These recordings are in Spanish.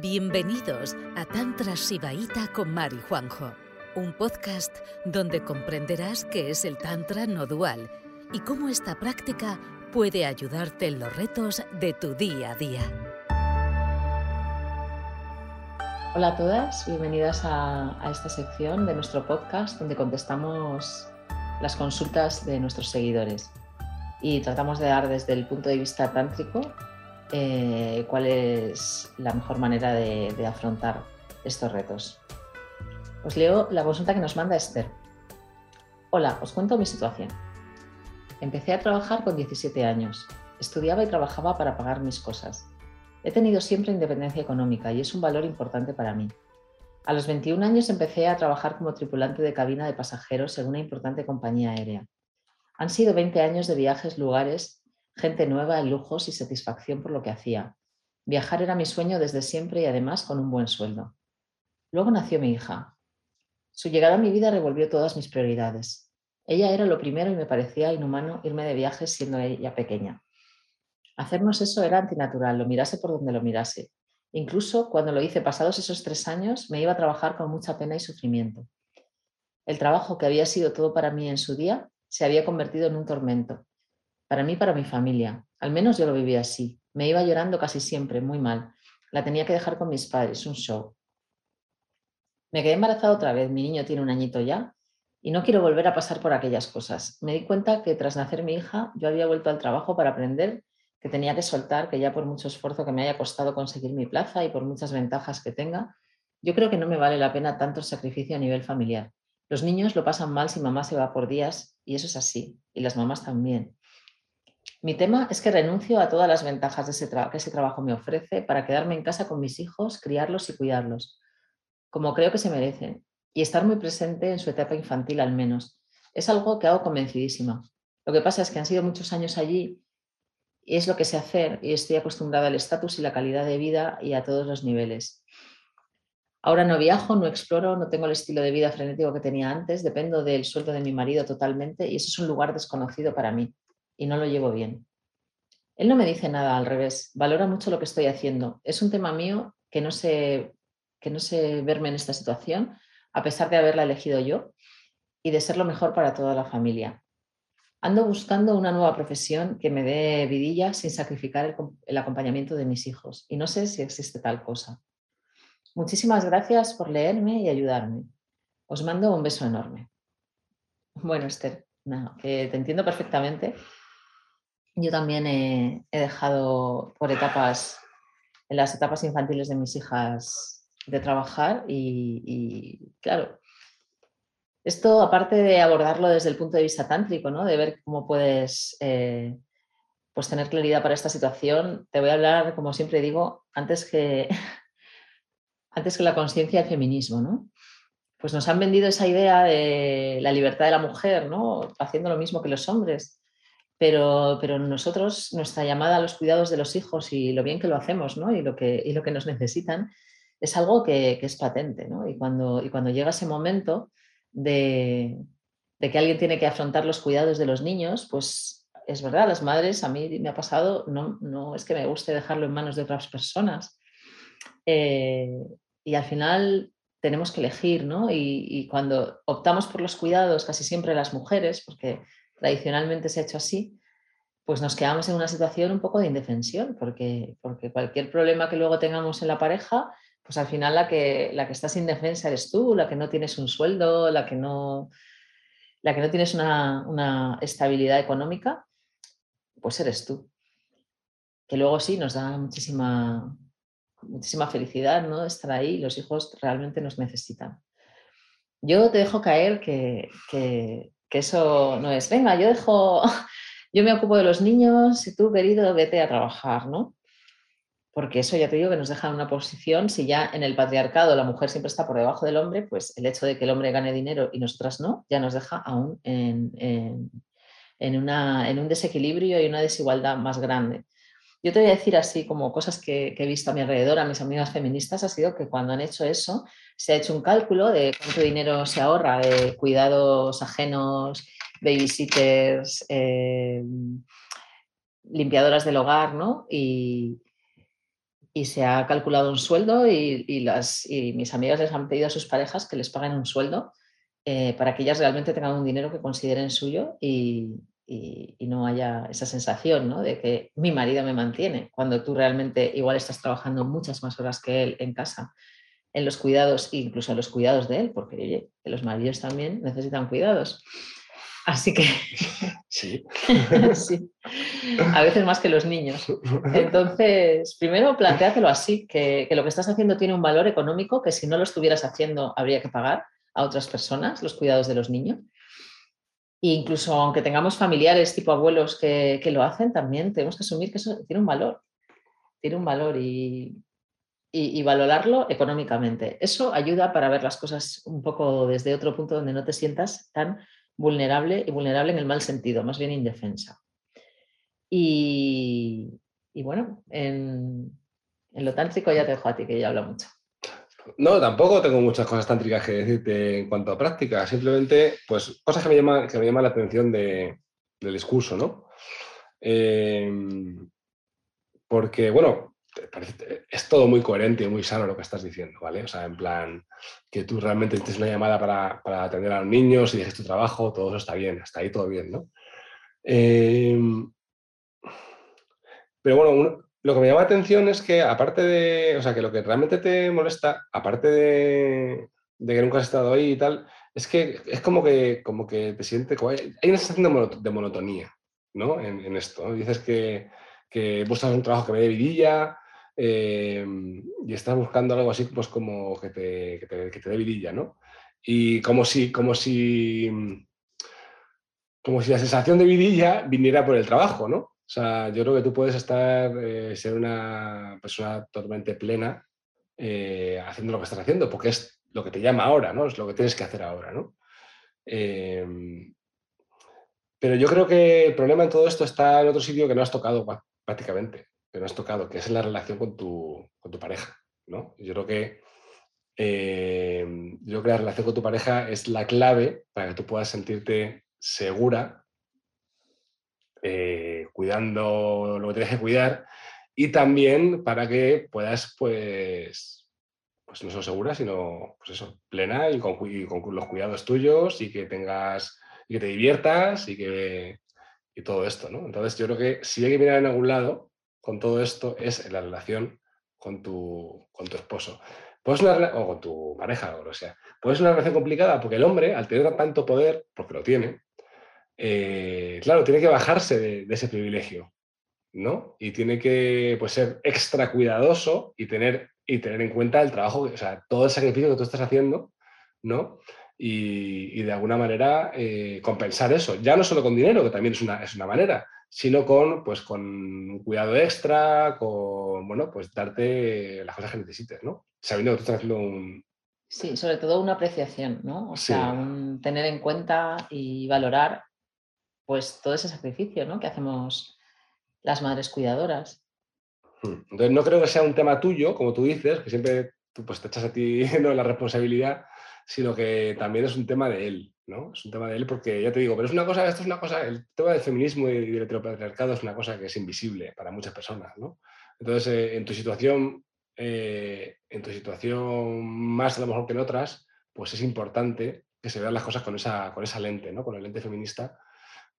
Bienvenidos a Tantra Sibaíta con Mari Juanjo, un podcast donde comprenderás qué es el Tantra no dual y cómo esta práctica puede ayudarte en los retos de tu día a día. Hola a todas, bienvenidas a, a esta sección de nuestro podcast donde contestamos las consultas de nuestros seguidores y tratamos de dar desde el punto de vista tántrico eh, cuál es la mejor manera de, de, afrontar estos retos. Os leo la consulta que nos manda Esther. Hola, os cuento mi situación. Empecé a trabajar con 17 años. Estudiaba y trabajaba para pagar mis cosas. He tenido siempre independencia económica y es un valor importante para mí. A los 21 años empecé a trabajar como tripulante de cabina de pasajeros en una importante compañía aérea. Han sido 20 años de viajes, lugares gente nueva, lujos y satisfacción por lo que hacía. Viajar era mi sueño desde siempre y además con un buen sueldo. Luego nació mi hija. Su llegada a mi vida revolvió todas mis prioridades. Ella era lo primero y me parecía inhumano irme de viajes siendo ella pequeña. Hacernos eso era antinatural, lo mirase por donde lo mirase. Incluso cuando lo hice pasados esos tres años, me iba a trabajar con mucha pena y sufrimiento. El trabajo que había sido todo para mí en su día se había convertido en un tormento para mí, para mi familia. Al menos yo lo vivía así. Me iba llorando casi siempre, muy mal. La tenía que dejar con mis padres, un show. Me quedé embarazada otra vez, mi niño tiene un añito ya y no quiero volver a pasar por aquellas cosas. Me di cuenta que tras nacer mi hija yo había vuelto al trabajo para aprender que tenía que soltar, que ya por mucho esfuerzo que me haya costado conseguir mi plaza y por muchas ventajas que tenga, yo creo que no me vale la pena tanto sacrificio a nivel familiar. Los niños lo pasan mal si mamá se va por días y eso es así, y las mamás también. Mi tema es que renuncio a todas las ventajas de ese que ese trabajo me ofrece para quedarme en casa con mis hijos, criarlos y cuidarlos, como creo que se merecen, y estar muy presente en su etapa infantil al menos. Es algo que hago convencidísima. Lo que pasa es que han sido muchos años allí y es lo que sé hacer y estoy acostumbrada al estatus y la calidad de vida y a todos los niveles. Ahora no viajo, no exploro, no tengo el estilo de vida frenético que tenía antes, dependo del sueldo de mi marido totalmente y eso es un lugar desconocido para mí y no lo llevo bien. Él no me dice nada, al revés, valora mucho lo que estoy haciendo. Es un tema mío que no sé, que no sé verme en esta situación, a pesar de haberla elegido yo y de ser lo mejor para toda la familia. Ando buscando una nueva profesión que me dé vidilla sin sacrificar el, acompañamiento de mis hijos y no sé si existe tal cosa. Muchísimas gracias por leerme y ayudarme. Os mando un beso enorme. Bueno, Esther, no, te entiendo perfectamente yo también he, dejado por etapas, en las etapas infantiles de mis hijas, de trabajar y, claro, esto aparte de abordarlo desde el punto de vista tántrico, ¿no? de ver cómo puedes eh, pues tener claridad para esta situación, te voy a hablar, como siempre digo, antes que, antes que la conciencia del feminismo. ¿no? Pues nos han vendido esa idea de la libertad de la mujer, ¿no? haciendo lo mismo que los hombres pero, pero nosotros, nuestra llamada a los cuidados de los hijos y lo bien que lo hacemos ¿no? y, lo que, y lo que nos necesitan, es algo que, que es patente. ¿no? Y, cuando, y cuando llega ese momento de, de, que alguien tiene que afrontar los cuidados de los niños, pues es verdad, las madres, a mí me ha pasado, no, no es que me guste dejarlo en manos de otras personas. Eh, y al final tenemos que elegir, ¿no? Y, y, cuando optamos por los cuidados, casi siempre las mujeres, porque tradicionalmente se ha hecho así, pues nos quedamos en una situación un poco de indefensión, porque, porque cualquier problema que luego tengamos en la pareja, pues al final la que, la que estás indefensa eres tú, la que no tienes un sueldo, la que no, la que no tienes una, una estabilidad económica, pues eres tú. Que luego sí nos da muchísima, muchísima felicidad ¿no? estar ahí, los hijos realmente nos necesitan. Yo te dejo caer que, que, que eso no es, venga, yo dejo, yo me ocupo de los niños y tú, querido, vete a trabajar, ¿no? Porque eso ya te digo que nos deja en una posición, si ya en el patriarcado la mujer siempre está por debajo del hombre, pues el hecho de que el hombre gane dinero y nosotras no, ya nos deja aún en, en, una, en un desequilibrio y una desigualdad más grande. Yo te voy a decir así como cosas que, he visto a mi alrededor, a mis amigas feministas, ha sido que cuando han hecho eso, se ha hecho un cálculo de cuánto dinero se ahorra de cuidados ajenos, babysitters, eh, limpiadoras del hogar, ¿no? Y, se ha calculado un sueldo y mis amigas les han pedido a sus parejas que les paguen un sueldo eh, para que ellas realmente tengan un dinero que consideren suyo y, no haya esa sensación ¿no? de que mi marido me mantiene, cuando tú realmente igual estás trabajando muchas más horas que él en casa, en los cuidados, incluso en los cuidados de él, porque oye, que los maridos también necesitan cuidados. Así que sí. sí. A veces más que los niños. Entonces, primero planteátelo así, que, lo que estás haciendo tiene un valor económico que si no lo estuvieras haciendo habría que pagar a otras personas los cuidados de los niños. Incluso aunque tengamos familiares tipo abuelos que, lo hacen, también tenemos que asumir que eso tiene un valor. Tiene un valor y, y, valorarlo económicamente. Eso ayuda para ver las cosas un poco desde otro punto donde no te sientas tan vulnerable y vulnerable en el mal sentido, más bien indefensa. Y, bueno, en, lo tántrico ya te dejo a ti, que ya habla mucho. No, tampoco tengo muchas cosas tántricas que decirte en cuanto a práctica, simplemente pues cosas que me llaman, que me llaman la atención del discurso, ¿no? Em, porque, bueno, es todo muy coherente y muy sano lo que estás diciendo, ¿vale? O sea, en plan, que tú realmente tienes una llamada para, atender a los niños y dejes tu trabajo, todo eso está bien, está ahí todo bien, ¿no? Em, pero bueno, lo que me llama la atención es que aparte de, o sea, que lo que realmente te molesta, aparte de, que nunca has estado ahí y tal, es que es como que, como que te sientes, hay una sensación de, monotonía, ¿no? En, esto, Dices que, que buscas un trabajo que me dé vidilla, Em, y estás buscando algo así pues como que te, que te, dé vidilla, ¿no? Y como si, como si, como si la sensación de vidilla viniera por el trabajo, ¿no? O sea, yo creo que tú puedes estar, eh, ser una persona totalmente plena eh, haciendo lo que estás haciendo, porque es lo que te llama ahora, ¿no? Es lo que tienes que hacer ahora, ¿no? Em, pero yo creo que el problema en todo esto está en otro sitio que no has tocado prácticamente que no has tocado, que es la relación con tu, pareja. ¿no? Yo creo que eh, yo creo que la relación con tu pareja es la clave para que tú puedas sentirte segura, eh, cuidando lo que tienes que cuidar, y también para que puedas, pues, pues no solo segura, sino, pues eso, plena y con, los cuidados tuyos y que tengas, y que te diviertas y que, y todo esto, ¿no? Entonces yo creo que si hay que mirar en algún lado, con todo esto es la relación con tu, con tu esposo. Pues una, o con tu pareja o lo sea. Pues una relación complicada porque el hombre, al tener tanto poder, porque lo tiene, eh, claro, tiene que bajarse de, ese privilegio, ¿no? Y tiene que pues, ser extra cuidadoso y tener, y tener en cuenta el trabajo, o sea, todo el sacrificio que tú estás haciendo, ¿no? Y, de alguna manera eh, compensar eso. Ya no solo con dinero, que también es una, es una manera, sino con, pues, con un cuidado extra, con, bueno, pues darte las cosas que necesites, ¿no? Sabiendo que tú estás haciendo un... Sí, sobre todo una apreciación, ¿no? O sea, tener en cuenta y valorar, pues, todo ese sacrificio, ¿no? Que hacemos las madres cuidadoras. Hmm. Entonces, no creo que sea un tema tuyo, como tú dices, que siempre pues, te echas a ti ¿no? la responsabilidad, sino que también es un tema de él, ¿no? Es un tema de él porque, ya te digo, pero es una cosa, esto es una cosa, el tema del feminismo y del heteropatriarcado es una cosa que es invisible para muchas personas, ¿no? Entonces, eh, en tu situación, eh, en tu situación más a lo mejor que en otras, pues es importante que se vean las cosas con esa, con esa lente, ¿no? Con el lente feminista,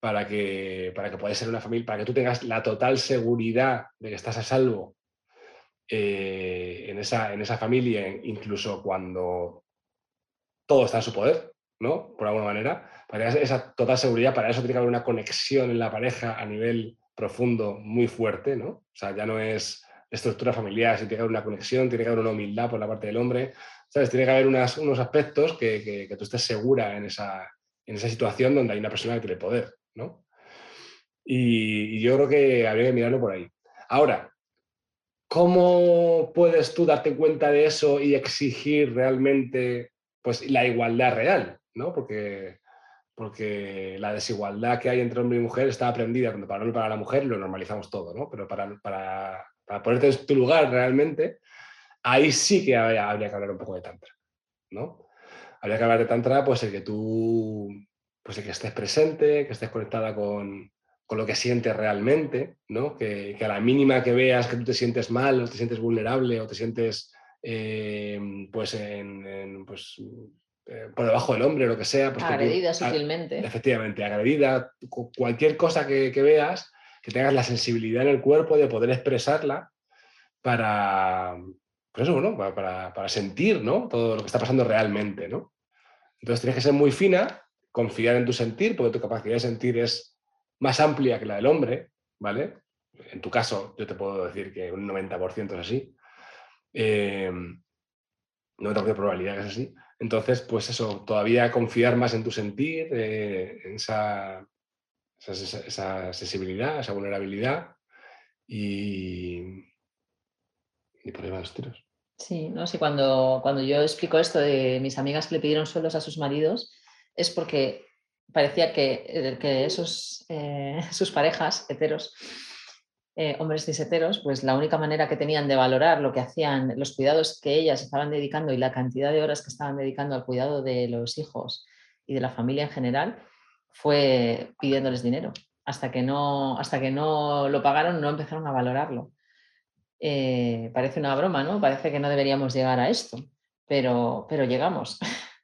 para que, para que puedas ser una familia, para que tú tengas la total seguridad de que estás a salvo eh, en, esa, en esa familia, incluso cuando todo está en su poder, ¿no? Por alguna manera. Para esa total seguridad, para eso tiene que haber una conexión en la pareja a nivel profundo muy fuerte, ¿no? O sea, ya no es estructura familiar, tiene que haber una conexión, tiene que haber una humildad por la parte del hombre, ¿sabes? Tiene que haber unos aspectos que, tú estés segura en esa, en esa situación donde hay una persona que tiene poder, Y, yo creo que habría que mirarlo por ahí. Ahora, ¿cómo puedes tú darte cuenta de eso y exigir realmente pues, la igualdad real? ¿no? Porque, porque la desigualdad que hay entre hombre y mujer está aprendida, cuando para para la mujer lo normalizamos todo, ¿no? Pero para, para, ponerte en tu lugar realmente, ahí sí que habría, que hablar un poco de tantra, ¿no? Habría que hablar de tantra, pues el que tú, pues el que estés presente, que estés conectada con, con lo que sientes realmente, ¿no? Que, a la mínima que veas que tú te sientes mal o te sientes vulnerable o te sientes eh, pues, en, pues eh, por debajo del hombre o lo que sea. Pues agredida sutilmente. efectivamente, agredida. Cualquier cosa que, veas, que tengas la sensibilidad en el cuerpo de poder expresarla para, pues eso, ¿no? para, para, sentir ¿no? todo lo que está pasando realmente. ¿no? Entonces tienes que ser muy fina, confiar en tu sentir, porque tu capacidad de sentir es más amplia que la del hombre, ¿vale? En tu caso, yo te puedo decir que un 90% es así. Eh, 90% de probabilidad que es así. Entonces, pues eso, todavía confiar más en tu sentir, eh, en esa, esa, sensibilidad, esa vulnerabilidad y, y por ahí los tiros. Sí, ¿no? sí cuando, cuando yo explico esto de mis amigas que le pidieron sueldos a sus maridos, es porque parecía que, eh, que esos, eh, sus parejas heteros, eh, hombres ciseteros, pues la única manera que tenían de valorar lo que hacían, los cuidados que ellas estaban dedicando y la cantidad de horas que estaban dedicando al cuidado de los hijos y de la familia en general, fue pidiéndoles dinero. Hasta que no, hasta que no lo pagaron, no empezaron a valorarlo. parece una broma, ¿no? Parece que no deberíamos llegar a esto, pero, pero llegamos.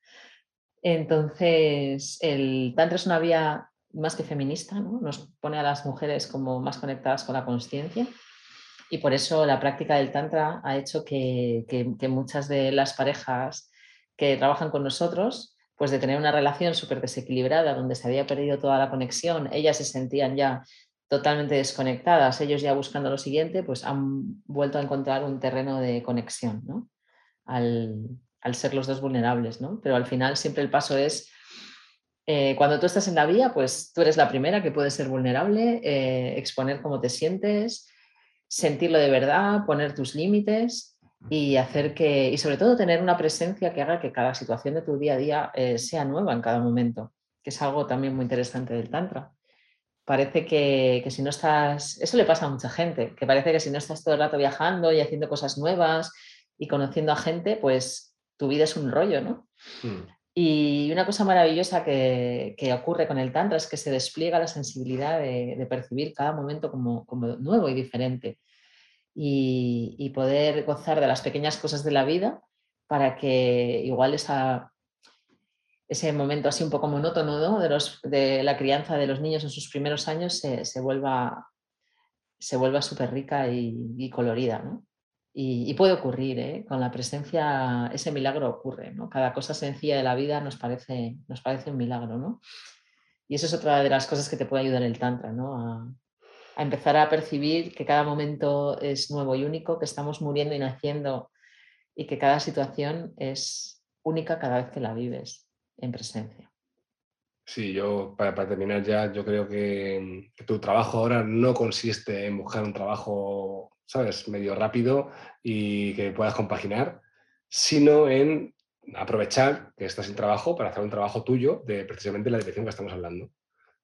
Entonces, el Tantra es una vía más que feminista, ¿no? nos pone a las mujeres como más conectadas con la conciencia y por eso la práctica del Tantra ha hecho que, muchas de las parejas que trabajan con nosotros, pues de tener una relación súper desequilibrada, donde se había perdido toda la conexión, ellas se sentían ya totalmente desconectadas, ellos ya buscando lo siguiente, pues han vuelto a encontrar un terreno de conexión ¿no? al, al ser los dos vulnerables, ¿no? Pero al final siempre el paso es, eh, cuando tú estás en la vía, pues tú eres la primera que puede ser vulnerable, eh, exponer cómo te sientes, sentirlo de verdad, poner tus límites y hacer que, y sobre todo tener una presencia que haga que cada situación de tu día a día eh, sea nueva en cada momento, que es algo también muy interesante del Tantra. Parece que, que si no estás, eso le pasa a mucha gente, que parece que si no estás todo el rato viajando y haciendo cosas nuevas y conociendo a gente, pues tu vida es un rollo, ¿no? Hmm. Y una cosa maravillosa que, ocurre con el Tantra es que se despliega la sensibilidad de, percibir cada momento como, nuevo y diferente. Y, poder gozar de las pequeñas cosas de la vida para que igual esa, ese momento así un poco monótono de, los, de la crianza de los niños en sus primeros años se, vuelva se vuelva súper rica y, y colorida. ¿no? Y, puede ocurrir, ¿eh? con la presencia, ese milagro ocurre, ¿no? Cada cosa sencilla de la vida nos parece, nos parece un milagro, ¿no? Y eso es otra de las cosas que te puede ayudar el Tantra, ¿no? A, empezar a percibir que cada momento es nuevo y único, que estamos muriendo y naciendo y que cada situación es única cada vez que la vives en presencia. Sí, yo para, terminar ya, yo creo que, que, tu trabajo ahora no consiste en buscar un trabajo ¿sabes? Medio rápido y que puedas compaginar, sino en aprovechar que estás en trabajo para hacer un trabajo tuyo de precisamente la dirección que estamos hablando.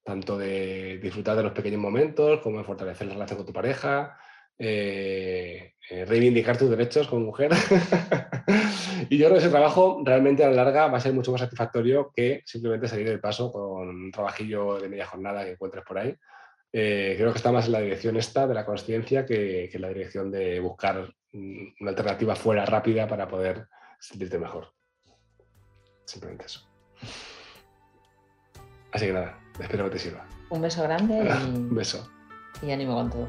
Tanto de disfrutar de los pequeños momentos, como de fortalecer la relación con tu pareja, eh, eh, reivindicar tus derechos como mujer. y yo creo que ese trabajo realmente a la larga va a ser mucho más satisfactorio que simplemente salir del paso con un trabajillo de media jornada que encuentres por ahí eh, creo que está más en la dirección esta de la conciencia que, en la dirección de buscar una alternativa fuera rápida para poder sentirte mejor. Simplemente eso. Así que nada, espero que te sirva. Un beso grande y, Un beso. y ánimo con todo.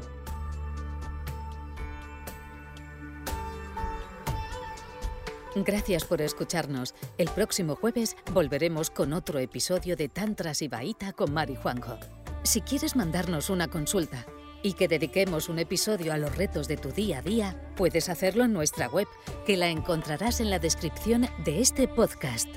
Gracias por escucharnos. El próximo jueves volveremos con otro episodio de Tantras y Baita con Mari Juanjo. Si quieres mandarnos una consulta y que dediquemos un episodio a los retos de tu día a día, puedes hacerlo en nuestra web, que la encontrarás en la descripción de este podcast.